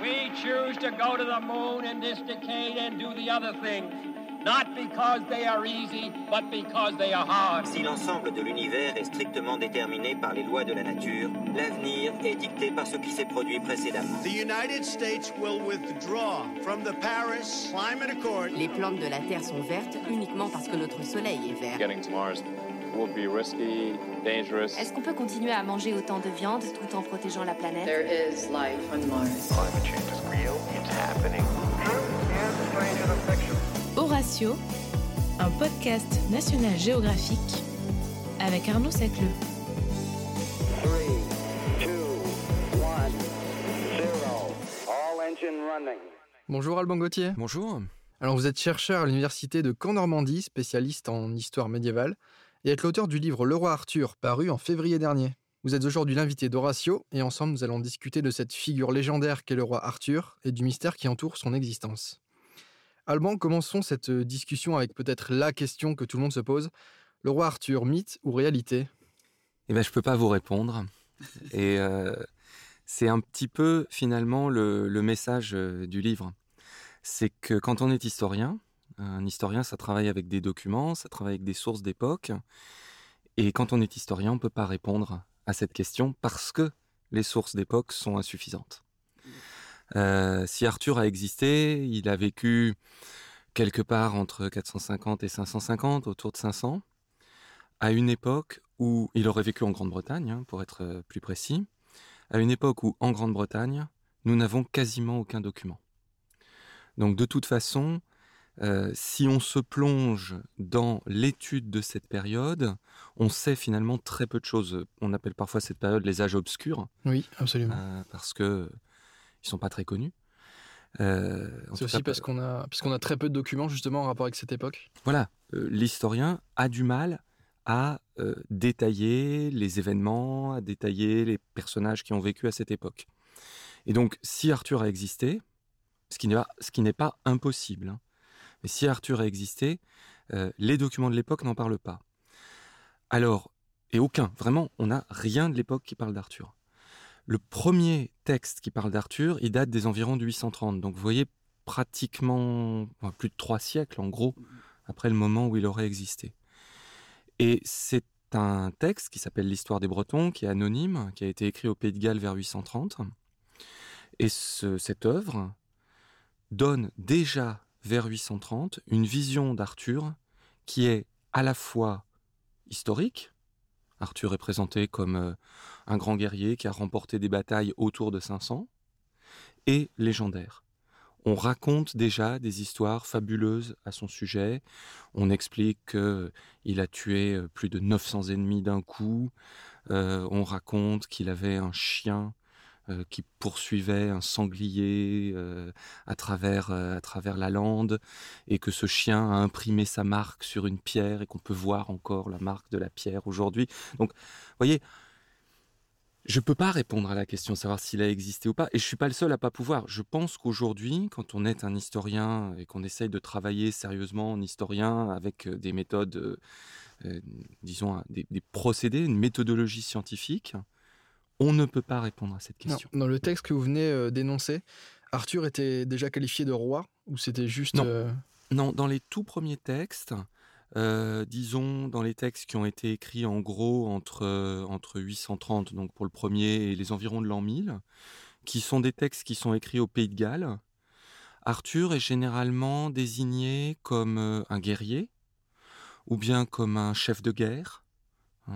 We choose to go to the moon in this decade and do the other things. Not because they are easy, but because they are hard. Si l'ensemble de l'univers est strictement déterminé par les lois de la nature, l'avenir est dicté par ce qui s'est produit précédemment. The United States will withdraw from the Paris Climate Accord. Les plantes de la Terre sont vertes uniquement parce que notre Soleil est vert. Getting to Mars will be risky, dangerous. Est-ce qu'on peut continuer à manger autant de viande tout en protégeant la planète? There is life on Mars. Climate change is real, it's happening. Horatio, un podcast national géographique avec Arnaud Sacleux. 3, 2, 1, 0. All engine running. Bonjour Alban Gauthier. Bonjour. Alors vous êtes chercheur à l'université de Caen-Normandie, spécialiste en histoire médiévale, et êtes l'auteur du livre Le roi Arthur, paru en février dernier. Vous êtes aujourd'hui l'invité d'Horatio, et ensemble nous allons discuter de cette figure légendaire qu'est le roi Arthur et du mystère qui entoure son existence. Alban, commençons cette discussion avec peut-être la question que tout le monde se pose. Le roi Arthur, mythe ou réalité? Eh bien, je peux pas vous répondre. Et euh, c'est un petit peu finalement le, le message euh, du livre. C'est que quand on est historien, un historien, ça travaille avec des documents, ça travaille avec des sources d'époque. Et quand on est historien, on peut pas répondre à cette question parce que les sources d'époque sont insuffisantes. Euh, si Arthur a existé, il a vécu quelque part entre 450 et 550, autour de 500, à une époque où il aurait vécu en Grande-Bretagne, hein, pour être euh, plus précis, à une époque où en Grande-Bretagne, nous n'avons quasiment aucun document. Donc de toute façon, euh, si on se plonge dans l'étude de cette période, on sait finalement très peu de choses. On appelle parfois cette période les âges obscurs. Oui, absolument. Euh, parce que ils sont pas très connus. Euh, C'est aussi parce qu'on a, puisqu'on a très peu de documents justement en rapport avec cette époque. Voilà, l'historien a du mal à détailler les événements, à détailler les personnages qui ont vécu à cette époque. Et donc, si Arthur a existé, ce qui n'est pas, ce qui n'est pas impossible, hein, mais si Arthur a existé, euh, les documents de l'époque n'en parlent pas. Alors, et aucun, vraiment, on n'a rien de l'époque qui parle d'Arthur. Le premier texte qui parle d'Arthur, il date des environs de 830. Donc vous voyez pratiquement plus de trois siècles en gros après le moment où il aurait existé. Et c'est un texte qui s'appelle l'Histoire des Bretons, qui est anonyme, qui a été écrit au Pays de Galles vers 830. Et ce, cette œuvre donne déjà vers 830 une vision d'Arthur qui est à la fois historique, Arthur est présenté comme euh, un grand guerrier qui a remporté des batailles autour de 500, et légendaire. On raconte déjà des histoires fabuleuses à son sujet. On explique qu'il a tué euh, plus de 900 ennemis d'un coup. Euh, on raconte qu'il avait un chien euh, qui poursuivait un sanglier euh, à travers euh, à travers la lande et que ce chien a imprimé sa marque sur une pierre et qu'on peut voir encore la marque de la pierre aujourd'hui. Donc, voyez, je peux pas répondre à la question savoir s'il a existé ou pas et je suis pas le seul à pas pouvoir. Je pense qu'aujourd'hui, quand on est un historien et qu'on essaye de travailler sérieusement en historien avec des méthodes, disons, des procédés, une méthodologie scientifique, on ne peut pas répondre à cette question. Non, dans le texte que vous venez euh, d'énoncer, Arthur était déjà qualifié de roi ou c'était juste non. Euh... non, dans les tout premiers textes, euh, disons dans les textes qui ont été écrits en gros entre euh, entre 830 donc pour le premier et les environs de l'an 1000, qui sont des textes qui sont écrits au Pays de Galles, Arthur est généralement désigné comme un guerrier ou bien comme un chef de guerre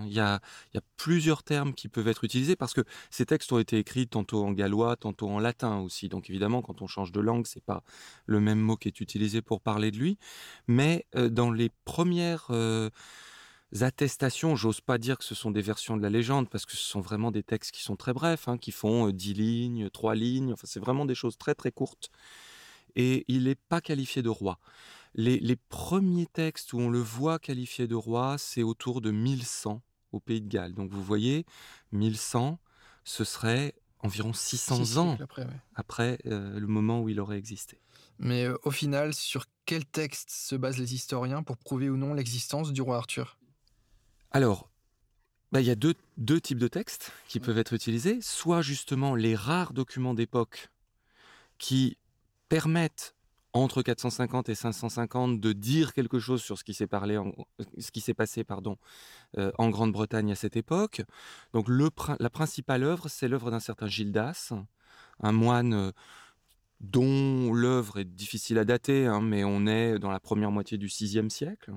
il y, a, il y a plusieurs termes qui peuvent être utilisés parce que ces textes ont été écrits tantôt en gallois, tantôt en latin aussi. Donc évidemment, quand on change de langue, c'est pas le même mot qui est utilisé pour parler de lui. Mais euh, dans les premières euh, attestations, j'ose pas dire que ce sont des versions de la légende parce que ce sont vraiment des textes qui sont très brefs, hein, qui font euh, dix lignes, trois lignes. Enfin, c'est vraiment des choses très très courtes. Et il n'est pas qualifié de roi. Les, les, premiers textes où on le voit qualifié de roi, c'est autour de 1100 au Pays de Galles. Donc vous voyez, 1100, ce serait environ 600 Six ans après, ouais. après euh, le moment où il aurait existé. Mais euh, au final, sur quel texte se basent les historiens pour prouver ou non l'existence du roi Arthur? Alors, bah, il y a deux, deux types de textes qui peuvent être utilisés. Soit justement les rares documents d'époque qui permettent entre 450 et 550 de dire quelque chose sur ce qui s'est passé euh, en Grande-Bretagne à cette époque. Donc la principale œuvre, c'est l'œuvre d'un certain Gildas, un moine euh, dont l'œuvre est difficile à dater, hein, mais on est dans la première moitié du VIe siècle.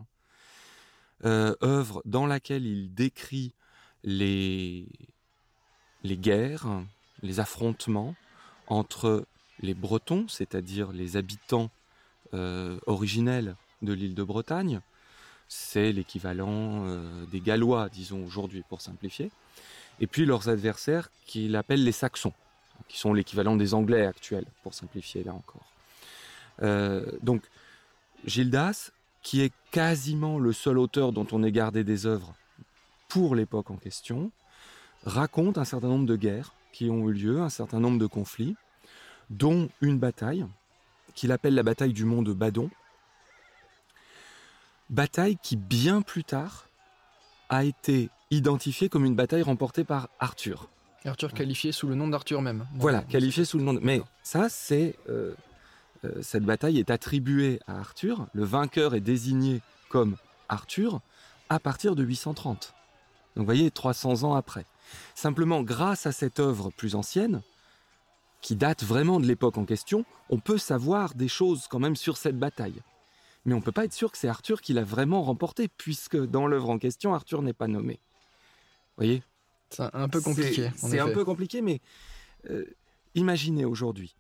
Euh, œuvre dans laquelle il décrit les guerres, les affrontements entre les Bretons, c'est-à-dire les habitants euh, originels de l'île de Bretagne, c'est l'équivalent euh, des Gallois, disons aujourd'hui pour simplifier, et puis leurs adversaires qu'il appelle les Saxons, qui sont l'équivalent des Anglais actuels, pour simplifier là encore. Euh, donc, Gildas, qui est quasiment le seul auteur dont on ait gardé des œuvres pour l'époque en question, raconte un certain nombre de guerres qui ont eu lieu, un certain nombre de conflits, dont une bataille qu'il appelle la bataille du mont de Badon. Bataille qui, bien plus tard, a été identifiée comme une bataille remportée par Arthur. Arthur qualifié sous le nom d'Arthur même. Voilà, qualifié sous le nom de... Mais ça, c'est... Euh, euh, cette bataille est attribuée à Arthur. Le vainqueur est désigné comme Arthur à partir de 830. Donc vous voyez, 300 ans après. Simplement, grâce à cette œuvre plus ancienne, qui date vraiment de l'époque en question, on peut savoir des choses quand même sur cette bataille. Mais on ne peut pas être sûr que c'est Arthur qui l'a vraiment remporté, puisque dans l'œuvre en question, Arthur n'est pas nommé. Vous voyez? C'est un peu compliqué. C'est un peu compliqué, mais euh, imaginez aujourd'hui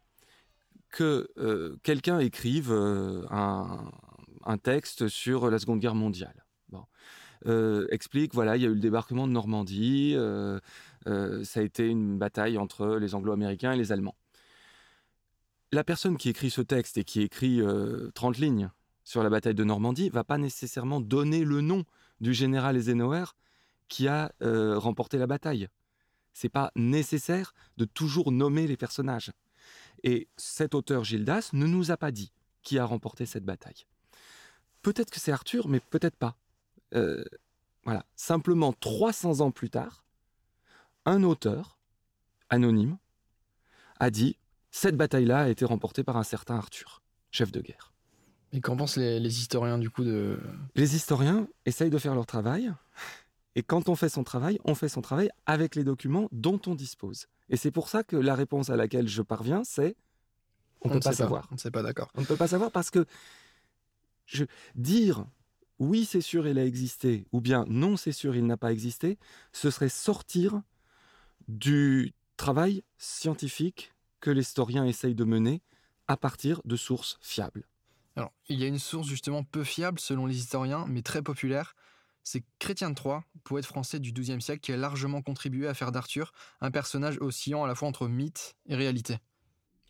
que euh, quelqu'un écrive euh, un, un, texte sur la Seconde Guerre mondiale. Bon. explique, voilà, il y a eu le débarquement de Normandie, euh, ça a été une bataille entre les Anglo-Américains et les Allemands. La personne qui écrit ce texte et qui écrit 30 euh, lignes sur la bataille de Normandie va pas nécessairement donner le nom du général Eisenhower qui a euh, remporté la bataille. C'est pas nécessaire de toujours nommer les personnages. Et cet auteur Gildas ne nous a pas dit qui a remporté cette bataille. Peut-être que c'est Arthur, mais peut-être pas. voilà. Simplement 300 ans plus tard, un auteur anonyme a dit cette bataille-là a été remportée par un certain Arthur, chef de guerre. Et qu'en pensent les, historiens du coup de... Les historiens essayent de faire leur travail. Et quand on fait son travail, on fait son travail avec les documents dont on dispose. Et c'est pour ça que la réponse à laquelle je parviens, c'est on ne peut pas savoir. On ne sait pas, d'accord. On ne peut pas savoir parce que je, dire oui, c'est sûr, il a existé, ou bien non, c'est sûr, il n'a pas existé, ce serait sortir du travail scientifique que l'historien essaye de mener à partir de sources fiables. Alors, il y a une source justement peu fiable selon les historiens, mais très populaire. C'est Chrétien de Troyes, poète français du XIIe siècle, qui a largement contribué à faire d'Arthur un personnage oscillant à la fois entre mythe et réalité.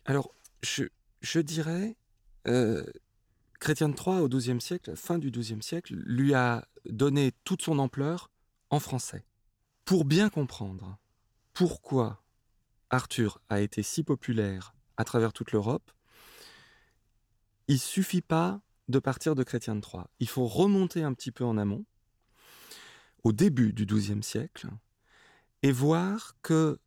Alors, je, dirais, euh, Chrétien de Troyes, au XIIe siècle, fin du XIIe siècle, lui a donné toute son ampleur en français. Pour bien comprendre pourquoi Arthur a été si populaire à travers toute l'Europe, il suffit pas de partir de Chrétien de Troyes. Il faut remonter un petit peu en amont, au début du XIIe siècle, et voir que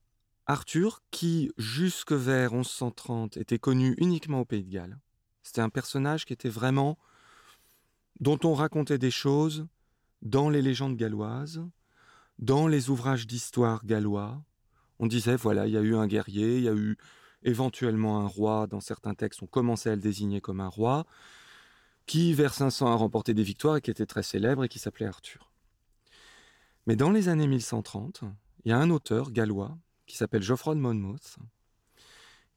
Arthur, qui jusque vers 1130 était connu uniquement au Pays de Galles, c'était un personnage qui était vraiment dont on racontait des choses dans les légendes galloises, dans les ouvrages d'histoire gallois, on disait, voilà, il y a eu un guerrier, il y a eu éventuellement un roi, dans certains textes on commençait à le désigner comme un roi, qui vers 500 a remporté des victoires et qui était très célèbre et qui s'appelait Arthur. Mais dans les années 1130, il y a un auteur gallois qui s'appelle Geoffroy de Monmouth,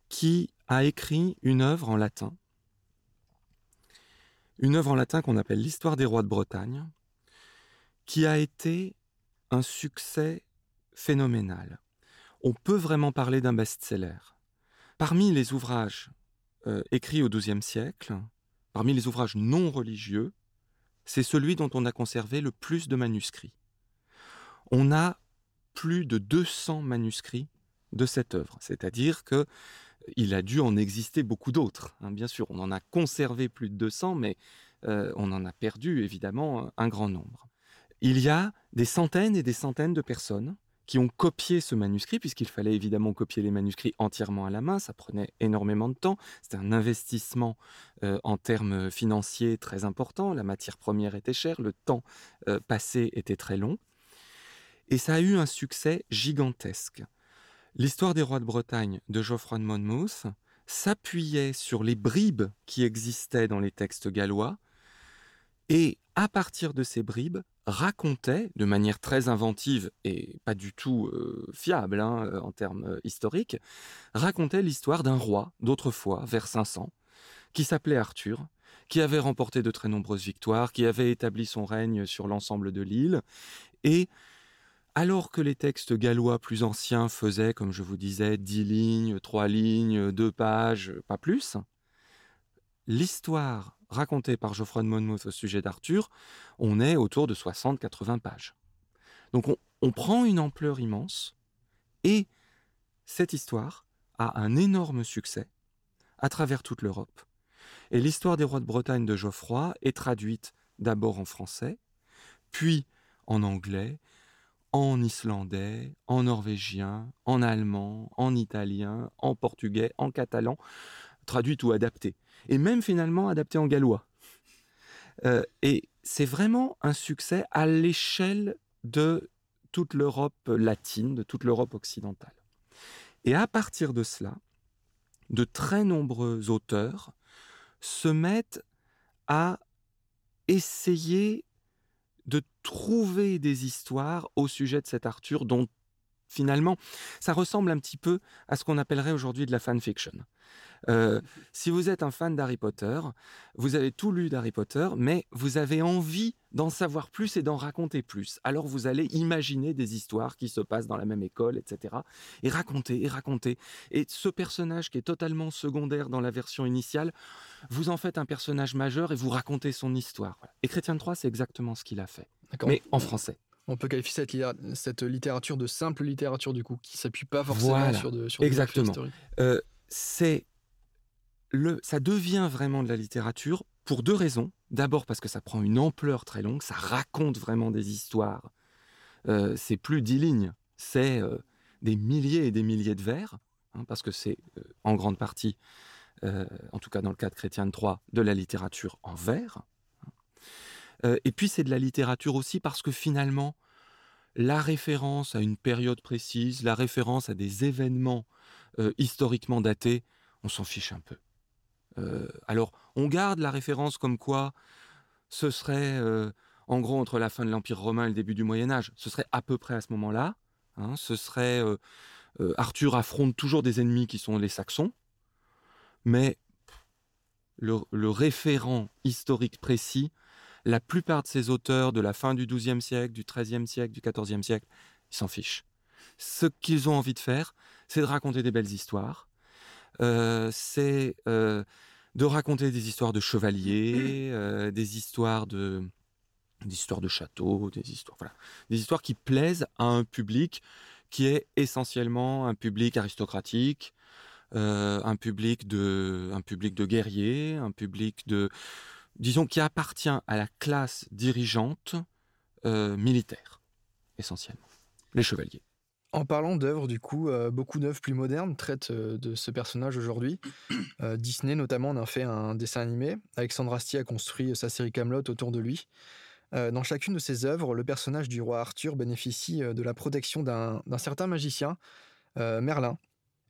qui a écrit une œuvre en latin, une œuvre en latin qu'on appelle l'Histoire des rois de Bretagne, qui a été un succès phénoménal on peut vraiment parler d'un best-seller. Parmi les ouvrages euh, écrits au XIIe siècle, parmi les ouvrages non religieux, c'est celui dont on a conservé le plus de manuscrits. On a plus de 200 manuscrits de cette œuvre, c'est-à-dire que il a dû en exister beaucoup d'autres. Hein, bien sûr, on en a conservé plus de 200, mais euh, on en a perdu évidemment un grand nombre. Il y a des centaines et des centaines de personnes qui ont copié ce manuscrit, puisqu'il fallait évidemment copier les manuscrits entièrement à la main, ça prenait énormément de temps, c'était un investissement euh, en termes financiers très important, la matière première était chère, le temps euh, passé était très long, et ça a eu un succès gigantesque. L'histoire des rois de Bretagne de Geoffroy de Monmouth s'appuyait sur les bribes qui existaient dans les textes gallois, et à partir de ces bribes, racontait de manière très inventive et pas du tout euh, fiable hein, euh, en termes euh, historiques, racontait l'histoire d'un roi d'autrefois, vers 500, qui s'appelait Arthur, qui avait remporté de très nombreuses victoires, qui avait établi son règne sur l'ensemble de l'île, et alors que les textes gallois plus anciens faisaient, comme je vous disais, dix lignes, trois lignes, deux pages, pas plus, l'histoire racontée par Geoffroy de Monmouth au sujet d'Arthur, on est autour de 60-80 pages. Donc on, prend une ampleur immense et cette histoire a un énorme succès à travers toute l'Europe. Et l'histoire des rois de Bretagne de Geoffroy est traduite d'abord en français, puis en anglais, en islandais, en norvégien, en allemand, en italien, en portugais, en catalan, traduite ou adaptée et même finalement adapté en gallois. Euh, et c'est vraiment un succès à l'échelle de toute l'Europe latine, de toute l'Europe occidentale. Et à partir de cela, de très nombreux auteurs se mettent à essayer de trouver des histoires au sujet de cet Arthur dont finalement ça ressemble un petit peu à ce qu'on appellerait aujourd'hui de la fanfiction. Euh, si vous êtes un fan d'Harry Potter, vous avez tout lu d'Harry Potter, mais vous avez envie d'en savoir plus et d'en raconter plus. Alors vous allez imaginer des histoires qui se passent dans la même école, etc. Et raconter, et raconter. Et ce personnage qui est totalement secondaire dans la version initiale, vous en faites un personnage majeur et vous racontez son histoire. Et Chrétien Troyes, c'est exactement ce qu'il a fait. Mais en français. On peut qualifier cette, cette, littérature de simple littérature du coup, qui s'appuie pas forcément sur, de, sur Exactement. Euh, c'est ça devient vraiment de la littérature pour deux raisons. D'abord parce que ça prend une ampleur très longue, ça raconte vraiment des histoires. Euh, c'est plus dix lignes, c'est euh, des milliers et des milliers de vers, hein, parce que c'est euh, en grande partie, en tout cas dans le cas de Chrétien de Troyes, de la littérature en vers. Et puis c'est de la littérature aussi parce que finalement, la référence à une période précise, la référence à des événements historiquement datés, on s'en fiche un peu. Euh, alors, on garde la référence comme quoi ce serait, euh, en gros, entre la fin de l'Empire romain et le début du Moyen Âge. Ce serait à peu près à ce moment-là. Hein. ce serait euh, Arthur affronte toujours des ennemis qui sont les Saxons, mais le, référent historique précis, la plupart de ces auteurs de la fin du XIIe siècle, du XIIIe siècle, du XIVe siècle, ils s'en fichent. Ce qu'ils ont envie de faire, c'est de raconter des belles histoires, c'est de raconter des histoires de chevaliers, des histoires de des histoires de châteaux, des histoires voilà, des histoires qui plaisent à un public qui est essentiellement un public aristocratique, un public de un public de guerriers, un public de disons qui appartient à la classe dirigeante militaire essentiellement, les chevaliers. En parlant d'œuvres, du coup, euh, beaucoup d'œuvres plus modernes traitent euh, de ce personnage aujourd'hui. Euh, Disney, notamment, en a fait un dessin animé. Alexandre Astier a construit sa série Camelot autour de lui. dans chacune de ses œuvres, le personnage du roi Arthur bénéficie de la protection d'un certain magicien, Merlin.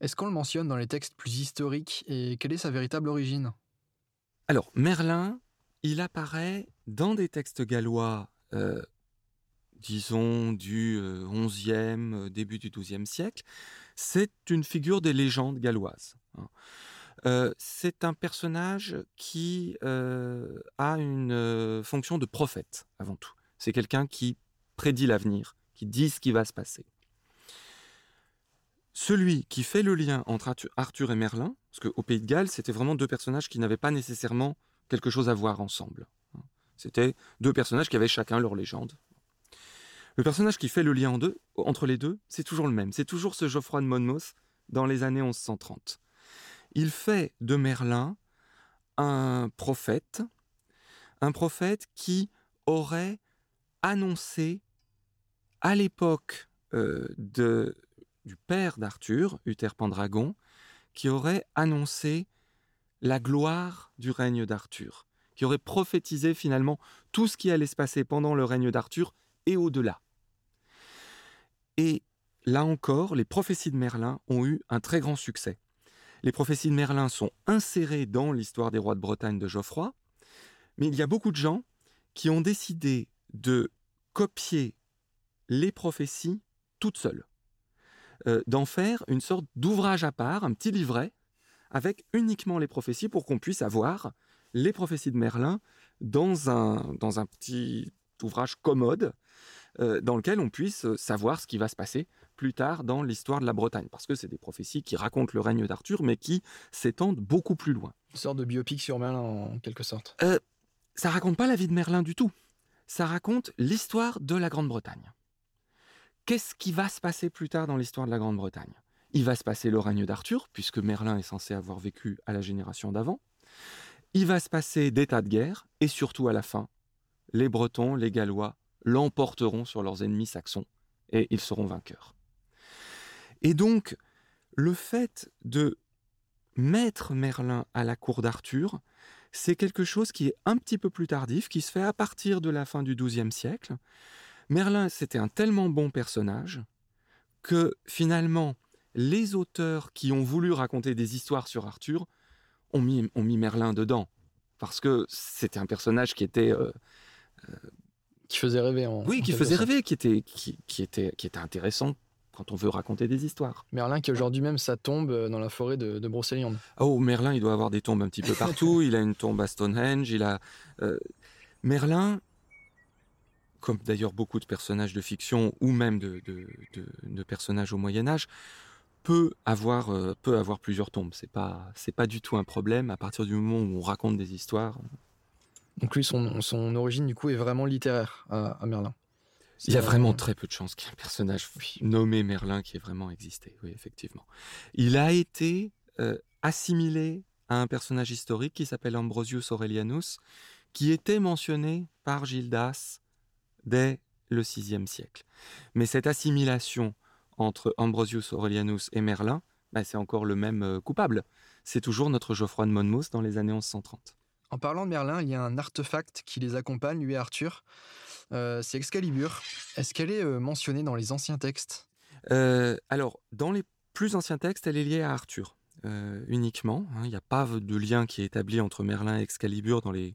Est-ce qu'on le mentionne dans les textes plus historiques et quelle est sa véritable origine? Alors, Merlin, il apparaît dans des textes gallois disons, du XIe, euh, début du XIIe siècle, c'est une figure des légendes galloises. Hein. Euh, c'est un personnage qui euh, a une fonction de prophète avant tout. C'est quelqu'un qui prédit l'avenir, qui dit ce qui va se passer. Celui qui fait le lien entre Arthur et Merlin, parce qu'au Pays de Galles, c'était vraiment deux personnages qui n'avaient pas nécessairement quelque chose à voir ensemble. Hein. C'était deux personnages qui avaient chacun leur légende. Le personnage qui fait le lien entre les deux, c'est toujours le même. C'est toujours ce Geoffroy de Monmouth dans les années 1130. Il fait de Merlin un prophète, un prophète qui aurait annoncé à l'époque euh, du père d'Arthur, Uther Pendragon, qui aurait annoncé la gloire du règne d'Arthur, qui aurait prophétisé finalement tout ce qui allait se passer pendant le règne d'Arthur et au-delà. Et là encore, les prophéties de Merlin ont eu un très grand succès. Les prophéties de Merlin sont insérées dans l'histoire des rois de Bretagne de Geoffroy, mais il y a beaucoup de gens qui ont décidé de copier les prophéties toutes seules, euh, d'en faire une sorte d'ouvrage à part, un petit livret, avec uniquement les prophéties pour qu'on puisse avoir les prophéties de Merlin dans un, dans un petit ouvrage commode euh, dans lequel on puisse savoir ce qui va se passer plus tard dans l'histoire de la Bretagne, parce que c'est des prophéties qui racontent le règne d'Arthur, mais qui s'étendent beaucoup plus loin. Une sorte de biopic sur Merlin, en quelque sorte. Euh, ça raconte pas la vie de Merlin du tout. Ça raconte l'histoire de la Grande-Bretagne. Qu'est-ce qui va se passer plus tard dans l'histoire de la Grande-Bretagne? Il va se passer le règne d'Arthur, puisque Merlin est censé avoir vécu à la génération d'avant. Il va se passer des tas de guerres, et surtout à la fin, les Bretons, les Gallois l'emporteront sur leurs ennemis saxons, et ils seront vainqueurs. Et donc, le fait de mettre Merlin à la cour d'Arthur, c'est quelque chose qui est un petit peu plus tardif, qui se fait à partir de la fin du XIIe siècle. Merlin, c'était un tellement bon personnage que finalement, les auteurs qui ont voulu raconter des histoires sur Arthur ont mis, ont mis Merlin dedans. Parce que c'était un personnage qui était... Euh, euh, qui faisait rêver. En, oui, qui faisait rêver, qui était, qui, qui, était, qui était intéressant quand on veut raconter des histoires. Merlin qui aujourd'hui même sa tombe euh, dans la forêt de, de Brocéliande. Oh, Merlin, il doit avoir des tombes un petit peu partout. il a une tombe à Stonehenge. Il a euh, Merlin, comme d'ailleurs beaucoup de personnages de fiction ou même de, de, de personnages au Moyen Âge, peut avoir euh, peut avoir plusieurs tombes. C'est pas c'est pas du tout un problème à partir du moment où on raconte des histoires. Donc lui, son, son origine du coup est vraiment littéraire à, à Merlin. Il y a vraiment très peu de chances qu'il y ait un personnage nommé Merlin qui ait vraiment existé, oui, effectivement. Il a été euh, assimilé à un personnage historique qui s'appelle Ambrosius Aurelianus, qui était mentionné par Gildas dès le VIe siècle. Mais cette assimilation entre Ambrosius Aurelianus et Merlin, bah, c'est encore le même euh, coupable. C'est toujours notre Geoffroy de Monmouth dans les années 1130. En parlant de Merlin, il y a un artefact qui les accompagne, lui et Arthur. Euh, c'est Excalibur. Est-ce qu'elle est euh, mentionnée dans les anciens textes? Euh, Alors, dans les plus anciens textes, elle est liée à Arthur. uniquement. Hein. Il n'y a pas de lien qui est établi entre Merlin et Excalibur dans les,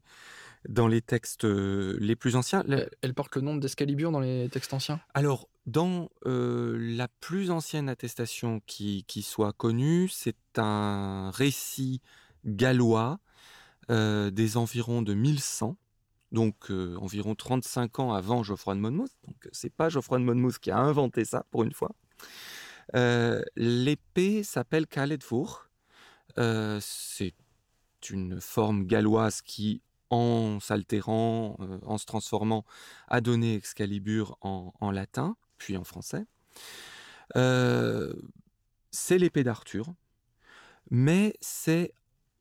dans les textes les plus anciens. Elle porte le nom d'Excalibur dans les textes anciens? Alors, dans la plus ancienne attestation qui, qui soit connue, c'est un récit gallois des environs de 1100 donc euh, environ 35 ans avant Geoffroy de Monmouth. Donc c'est pas Geoffroy de Monmouth qui a inventé ça pour une fois. Euh, l'épée s'appelle Kaledvur. Euh, c'est une forme galloise qui, en s'altérant, en se transformant, a donné Excalibur en, latin, puis en français. c'est l'épée d'Arthur, mais c'est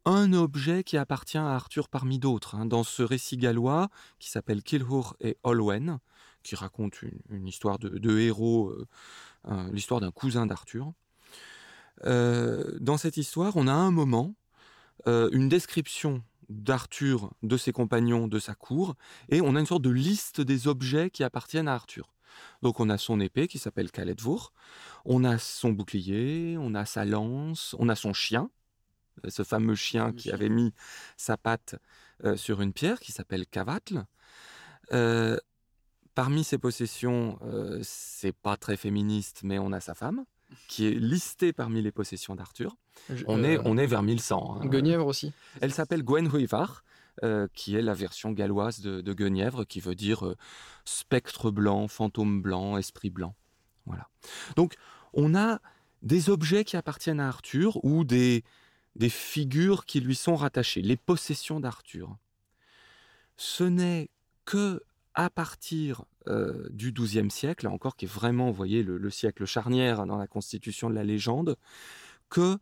un objet qui appartient à Arthur parmi d'autres. Hein, dans ce récit gallois qui s'appelle Kilhur et Olwen, qui raconte une, histoire de, héros, euh, l'histoire d'un cousin d'Arthur. Euh, dans cette histoire, on a un moment euh, une description d'Arthur, de ses compagnons, de sa cour, et on a une sorte de liste des objets qui appartiennent à Arthur. Donc on a son épée qui s'appelle Kaledvur, on a son bouclier, on a sa lance, on a son chien, euh, ce fameux chien qui avait mis sa patte euh, sur une pierre qui s'appelle Cavatl. Euh, parmi ses possessions, c'est pas très féministe, mais on a sa femme qui est listée parmi les possessions d'Arthur. On, est, on est vers 1100. Hein. Guenièvre aussi. Elle s'appelle Gwenhuivar, qui est la version galloise de, de Guenièvre, qui veut dire spectre blanc, fantôme blanc, esprit blanc. Voilà. Donc, on a des objets qui appartiennent à Arthur ou des, des figures qui lui sont rattachées, les possessions d'Arthur. Ce n'est que à partir euh, du XIIe siècle, encore qui est vraiment, vous voyez, le, siècle charnière dans la constitution de la légende, que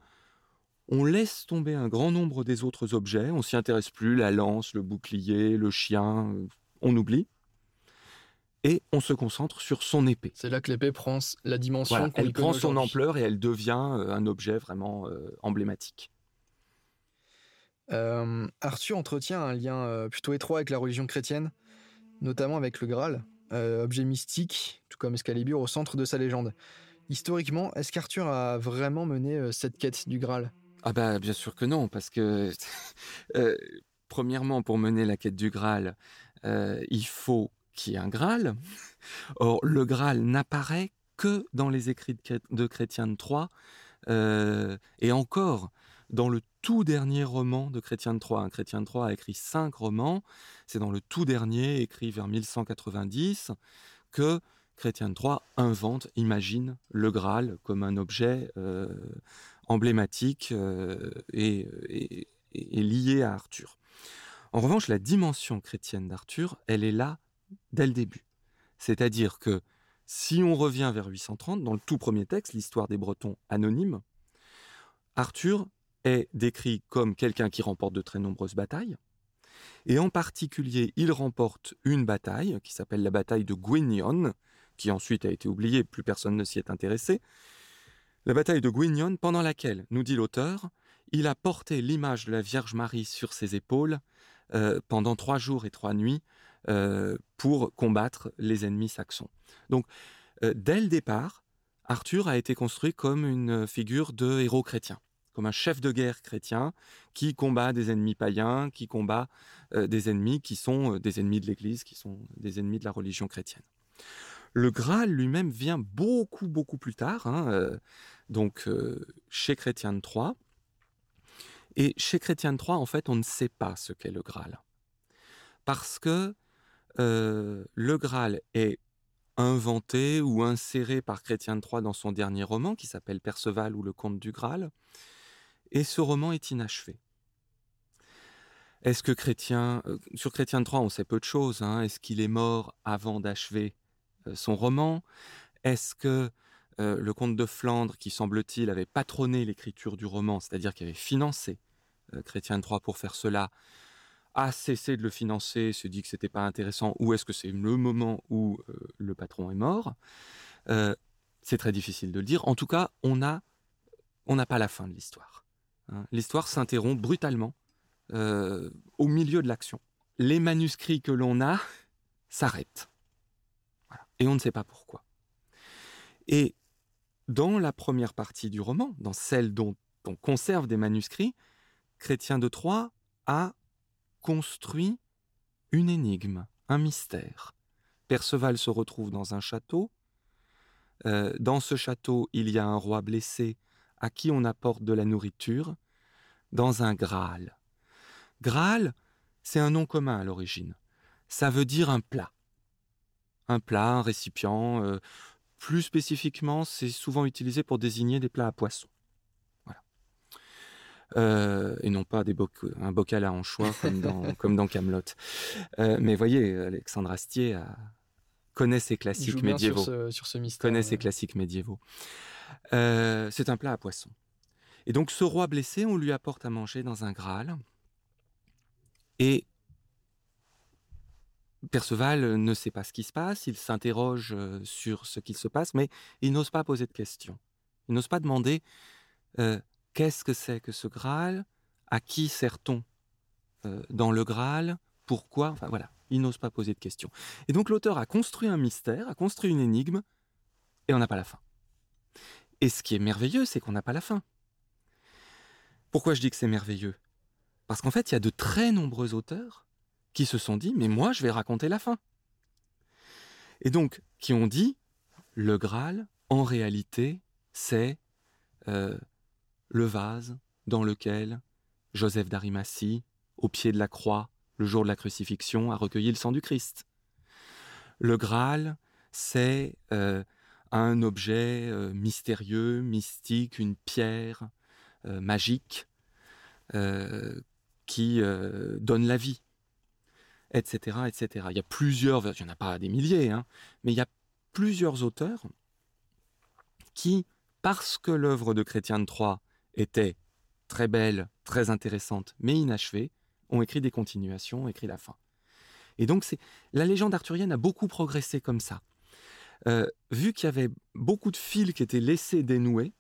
on laisse tomber un grand nombre des autres objets, on s'y intéresse plus, la lance, le bouclier, le chien, on oublie. et on se concentre sur son épée. C'est là que l'épée prend la dimension. Voilà, elle prend son ampleur et elle devient un objet vraiment emblématique. Arthur entretient un lien plutôt étroit avec la religion chrétienne, notamment avec le Graal, objet mystique, tout comme Excalibur, au centre de sa légende. Historiquement, est-ce qu'Arthur a vraiment mené cette quête du Graal? Ah bah bien sûr que non, parce que premièrement, pour mener la quête du Graal, il faut qu'il y ait un Graal. Or, le Graal n'apparaît que dans les écrits de Chrétien de Troyes, et encore dans le tout dernier roman de Chrétien de Troyes. Chrétien de Troyes a écrit cinq romans. C'est dans le tout dernier, écrit vers 1190, que Chrétien de Troyes invente, imagine le Graal comme un objet euh, emblématique euh, et, lié à Arthur. En revanche, la dimension chrétienne d'Arthur, elle est là dès le début. C'est-à-dire que si on revient vers 830, dans le tout premier texte, l'histoire des Bretons anonymes, Arthur est décrit comme quelqu'un qui remporte de très nombreuses batailles. Et en particulier, il remporte une bataille qui s'appelle la bataille de Gwynnion, qui ensuite a été oubliée, plus personne ne s'y est intéressé. La bataille de Gwynnion, pendant laquelle, nous dit l'auteur, il a porté l'image de la Vierge Marie sur ses épaules euh, pendant trois jours et trois nuits euh, pour combattre les ennemis saxons. Donc, euh, dès le départ, Arthur a été construit comme une figure de héros chrétien comme un chef de guerre chrétien qui combat des ennemis païens, qui combat euh, des ennemis qui sont euh, des ennemis de l'Église, qui sont des ennemis de la religion chrétienne. Le Graal lui-même vient beaucoup, beaucoup plus tard, hein, euh, donc chez Chrétien de Troyes. Et chez Chrétien de Troyes, en fait, on ne sait pas ce qu'est le Graal. Parce que le Graal est inventé ou inséré par Chrétien de Troyes dans son dernier roman, qui s'appelle Perceval ou le Comte du Graal, et ce roman est inachevé. Est-ce que Chrétien, euh, sur Chrétien de Troyes, on sait peu de choses. Hein. Est-ce qu'il est mort avant d'achever euh, son roman? Est-ce que euh, le comte de Flandre, qui semble-t-il avait patronné l'écriture du roman, c'est-à-dire qu'il avait financé Chrétien de Troyes pour faire cela, a cessé de le financer, se dit que c'était pas intéressant, ou est-ce que c'est le moment où le patron est mort? C'est très difficile de le dire. En tout cas, on n'a pas la fin de l'histoire. Hein. L'histoire s'interrompt brutalement euh, au milieu de l'action. Les manuscrits que l'on a s'arrêtent. Et on ne sait pas pourquoi. Et dans la première partie du roman, dans celle dont on conserve des manuscrits, Chrétien de Troyes a construit une énigme, un mystère. Perceval se retrouve dans un château. Euh, dans ce château, il y a un roi blessé à qui on apporte de la nourriture dans un Graal. Graal, c'est un nom commun à l'origine. Ça veut dire un plat. Un plat, un récipient. Euh, plus spécifiquement, c'est souvent utilisé pour désigner des plats à poisson. Voilà. Euh, et non pas des un bocal à anchois comme dans, comme dans Camelot. Euh, mais voyez, Alexandre Astier connaît ses classiques médiévaux. Sur sur ce mystère, connaît ses classiques médiévaux. Euh, c'est un plat à poisson. Et donc ce roi blessé, on lui apporte à manger dans un Graal. Et Perceval ne sait pas ce qui se passe, il s'interroge euh, sur ce qui se passe, mais il n'ose pas poser de questions. Il n'ose pas demander euh, qu'est-ce que c'est que ce Graal, à qui sert-on dans le Graal, pourquoi, enfin voilà, il n'ose pas poser de questions. Et donc l'auteur a construit un mystère, a construit une énigme, et on n'a pas la fin. Et ce qui est merveilleux, c'est qu'on n'a pas la fin. Pourquoi je dis que c'est merveilleux? Parce qu'en fait, il y a de très nombreux auteurs qui se sont dit, mais moi, je vais raconter la fin. Et donc, qui ont dit, le Graal, en réalité, c'est euh, le vase dans lequel Joseph d'Arimathie, au pied de la croix, le jour de la crucifixion, a recueilli le sang du Christ. Le Graal, c'est euh, un objet euh, mystérieux, mystique, une pierre euh, magique euh, qui donne la vie, etc., etc. Il y a plusieurs, il n'y en a pas des milliers, hein, mais il y a plusieurs auteurs qui, parce que l'œuvre de Chrétien de Troyes était très belle, très intéressante, mais inachevée, ont écrit des continuations, ont écrit la fin. Et donc, c'est la légende arthurienne a beaucoup progressé comme ça. Euh, vu qu'il y avait beaucoup de fils qui étaient laissés dénoués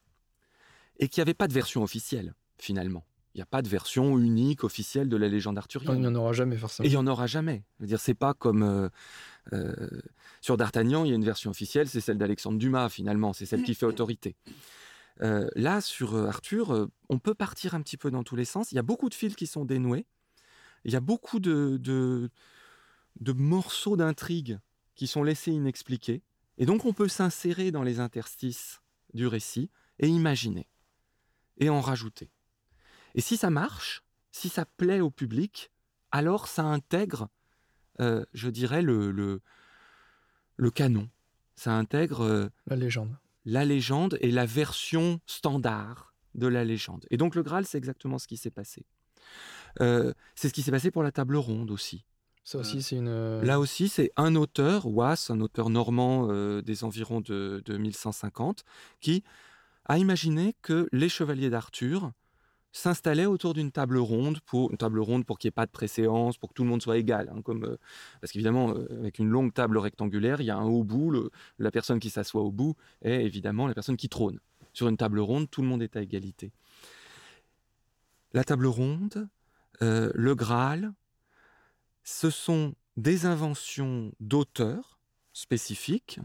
et qu'il n'y avait pas de version officielle, finalement. Il n'y a pas de version unique officielle de la légende arthurienne. Il n'y en aura jamais, forcément. Et il n'y en aura jamais. Je veux dire, c'est pas comme euh, euh, sur D'Artagnan, il y a une version officielle, c'est celle d'Alexandre Dumas, finalement, c'est celle qui fait autorité. Euh, là, sur Arthur, on peut partir un petit peu dans tous les sens. Il y a beaucoup de fils qui sont dénoués. Il y a beaucoup de, de, de morceaux d'intrigue qui sont laissés inexpliqués. Et donc, on peut s'insérer dans les interstices du récit et imaginer. Et en rajouter. Et si ça marche, si ça plaît au public, alors ça intègre, euh, je dirais, le, le, le, canon. Ça intègre... Euh, la légende. La légende et la version standard de la légende. Et donc le Graal, c'est exactement ce qui s'est passé. Euh, c'est ce qui s'est passé pour la table ronde aussi. Ça aussi, c'est une. Là aussi, c'est un auteur, Was, un auteur normand des environs de, de 1150, qui a imaginé que les chevaliers d'Arthur s'installait autour d'une table ronde pour une table ronde pour qu'il n'y ait pas de préséance, pour que tout le monde soit égal. Hein, comme, euh, parce qu'évidemment, euh, avec une longue table rectangulaire, il y a un haut bout. la personne qui s'assoit au bout est évidemment la personne qui trône. Sur une table ronde, tout le monde est à égalité. La table ronde, euh, le Graal, ce sont des inventions d'auteurs spécifiques.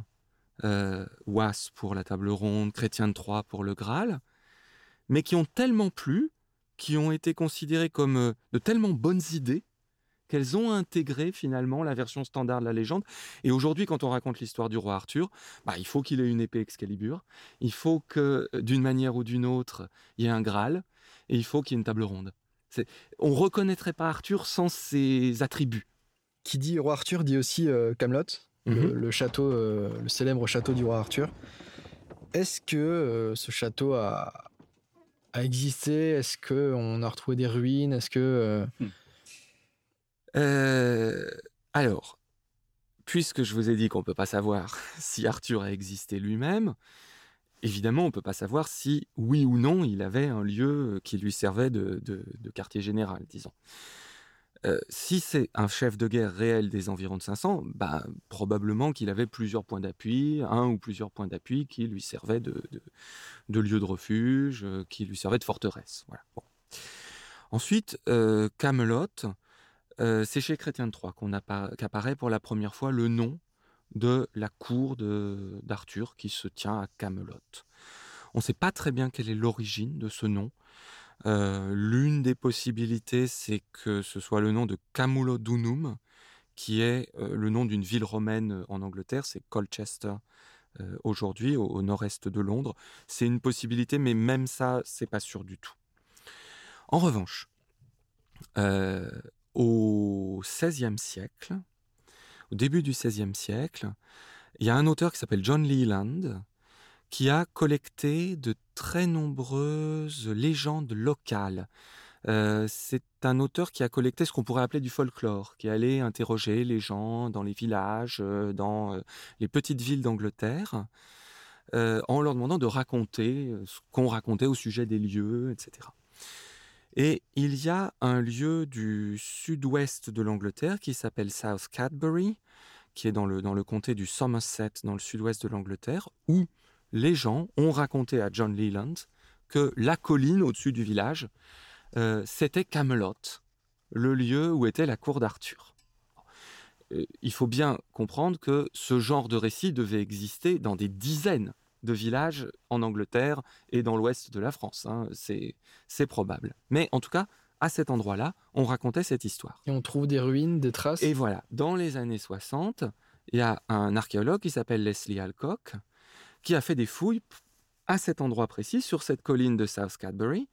Was pour la table ronde, Chrétien de Troyes pour le Graal, mais qui ont tellement plu qui ont été considérées comme euh, de tellement bonnes idées qu'elles ont intégré finalement la version standard de la légende. Et aujourd'hui, quand on raconte l'histoire du roi Arthur, bah, il faut qu'il ait une épée Excalibur, il faut que euh, d'une manière ou d'une autre, il y ait un Graal, et il faut qu'il y ait une table ronde. On ne reconnaîtrait pas Arthur sans ses attributs. Qui dit roi Arthur dit aussi euh, Camelot, le, mhm. château, le célèbre château du roi Arthur. Est-ce que ce château a, a existé? Est-ce qu'on a retrouvé des ruines? Est-ce que. Euh, hmm. euh, alors, puisque je vous ai dit qu'on ne peut pas savoir si Arthur a existé lui-même, évidemment, on ne peut pas savoir si, oui ou non, il avait un lieu qui lui servait de quartier général, disons. Euh, si c'est un chef de guerre réel des environs de 500, bah, probablement qu'il avait plusieurs points d'appui, un ou plusieurs points d'appui qui lui servaient de, lieu de refuge, euh, qui lui servaient de forteresse. Ensuite, euh, Camelot, c'est chez Chrétien de Troyes qu'apparaît pour la première fois le nom de la cour d'Arthur qui se tient à Camelot. On ne sait pas très bien quelle est l'origine de ce nom. Euh, l'une des possibilités, c'est que ce soit le nom de Camulodunum, qui est euh, le nom d'une ville romaine euh, en Angleterre, c'est Colchester aujourd'hui, au, nord-est de Londres. C'est une possibilité, mais même ça, c'est pas sûr du tout. En revanche, au XVIe siècle, au début du XVIe siècle, il y a un auteur qui s'appelle John Leland, qui a collecté de très nombreuses légendes locales. Euh, c'est un auteur qui a collecté ce qu'on pourrait appeler du folklore, qui allait interroger les gens dans les villages, euh, dans euh, les petites villes d'Angleterre, en leur demandant de raconter ce qu'on racontait au sujet des lieux, etc. Et il y a un lieu du sud-ouest de l'Angleterre qui s'appelle South Cadbury, qui est dans le, dans le comté du Somerset, dans le sud-ouest de l'Angleterre, où les gens ont raconté à John Leland que la colline au-dessus du village, euh, c'était Camelot, le lieu où était la cour d'Arthur. Euh, il faut bien comprendre que ce genre de récit devait exister dans des dizaines de villages en Angleterre et dans l'ouest de la France. Hein. C'est probable. Mais en tout cas, à cet endroit-là, on racontait cette histoire. Et on trouve des ruines, des traces. Et voilà, dans les années 60, il y a un archéologue qui s'appelle Leslie Alcock, qui a fait des fouilles à cet endroit précis, sur cette colline de South Cadbury,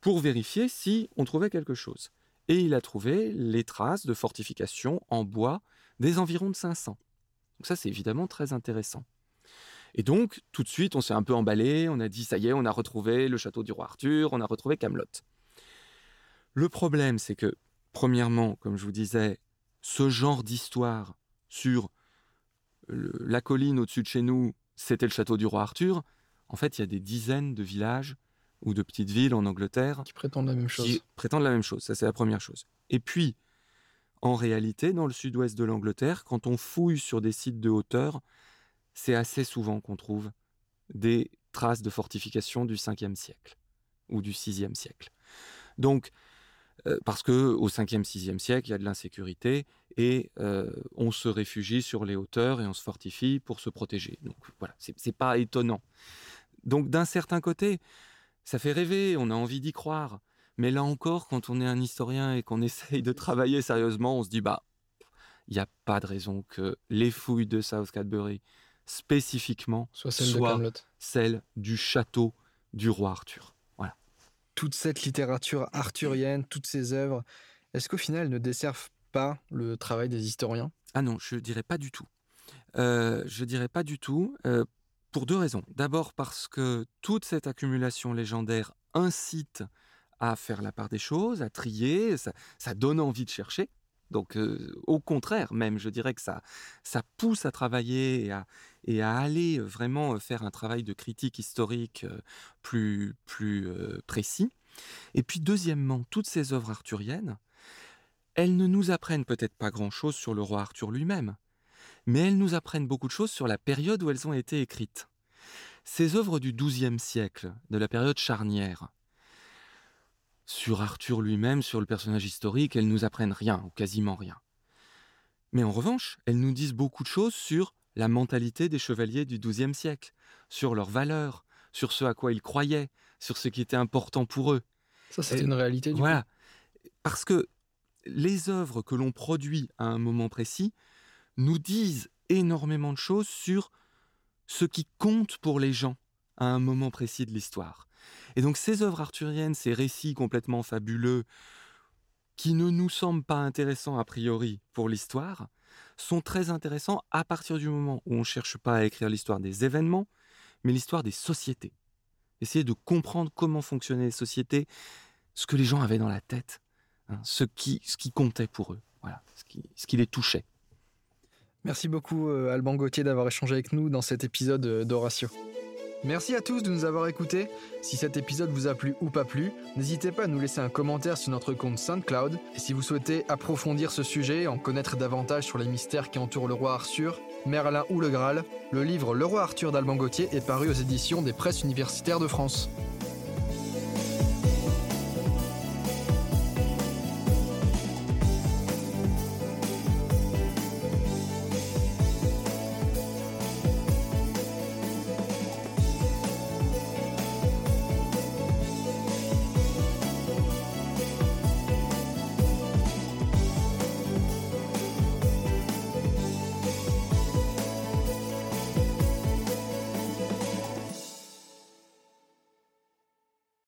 pour vérifier si on trouvait quelque chose. Et il a trouvé les traces de fortifications en bois des environs de 500. Donc ça, c'est évidemment très intéressant. Et donc, tout de suite, on s'est un peu emballé, on a dit, ça y est, on a retrouvé le château du roi Arthur, on a retrouvé Camelot. Le problème, c'est que, premièrement, comme je vous disais, ce genre d'histoire sur la colline au-dessus de chez nous c'était le château du roi Arthur. En fait, il y a des dizaines de villages ou de petites villes en Angleterre qui prétendent la même chose. Qui prétendent la même chose. Ça, c'est la première chose. Et puis, En réalité, dans le sud-ouest de l'Angleterre, quand on fouille sur des sites de hauteur, c'est assez souvent qu'on trouve des traces de fortifications du 5e siècle ou du 6e siècle. Donc, euh, parce que au 5e, 6e siècle, il y a de l'insécurité et euh, on se réfugie sur les hauteurs et on se fortifie pour se protéger. Donc voilà, c'est pas étonnant. Donc d'un certain côté, ça fait rêver, on a envie d'y croire. Mais là encore, quand on est un historien et qu'on essaye de travailler sérieusement, on se dit bah, il n'y a pas de raison que les fouilles de South Cadbury spécifiquement soit celle, du château du roi Arthur. Voilà. Toute cette littérature arthurienne, toutes ces œuvres, est-ce qu'au final ne desservent pas le travail des historiens? Ah non, je dirais pas du tout. Euh, je dirais pas du tout. Euh, pour deux raisons. D'abord parce que toute cette accumulation légendaire incite à faire la part des choses, à trier, ça, donne envie de chercher. Donc au contraire, même, je dirais que ça, ça pousse à travailler et à, et à aller vraiment faire un travail de critique historique plus, plus précis. Et puis deuxièmement, toutes ces œuvres arthuriennes, elles ne nous apprennent peut-être pas grand-chose sur le roi Arthur lui-même, mais elles nous apprennent beaucoup de choses sur la période où elles ont été écrites. Ces œuvres du XIIe siècle, de la période charnière, sur Arthur lui-même, sur le personnage historique, elles nous apprennent rien, ou quasiment rien. Mais en revanche, elles nous disent beaucoup de choses sur la mentalité des chevaliers du XIIe siècle, sur leurs valeurs, sur ce à quoi ils croyaient, sur ce qui était important pour eux. Ça, c'est une réalité. Du voilà. Parce que les œuvres que l'on produit à un moment précis nous disent énormément de choses sur ce qui compte pour les gens à un moment précis de l'histoire. Et donc ces œuvres arthuriennes, ces récits complètement fabuleux, qui ne nous semblent pas intéressants a priori pour l'histoire, sont très intéressants à partir du moment où on ne cherche pas à écrire l'histoire des événements, mais l'histoire des sociétés. Essayer de comprendre comment fonctionnaient les sociétés, ce que les gens avaient dans la tête, hein, ce, qui, comptait pour eux, voilà, ce qui, ce qui les touchait. Merci beaucoup euh, Alban Gauthier d'avoir échangé avec nous dans cet épisode euh, d'Horatio. Merci à tous de nous avoir écoutés. Si cet épisode vous a plu ou pas plu, n'hésitez pas à nous laisser un commentaire sur notre compte SoundCloud. Et si vous souhaitez approfondir ce sujet, en connaître davantage sur les mystères qui entourent le roi Arthur, Merlin ou le Graal, le livre Le roi Arthur d'Alban Gauthier est paru aux éditions des presses universitaires de France.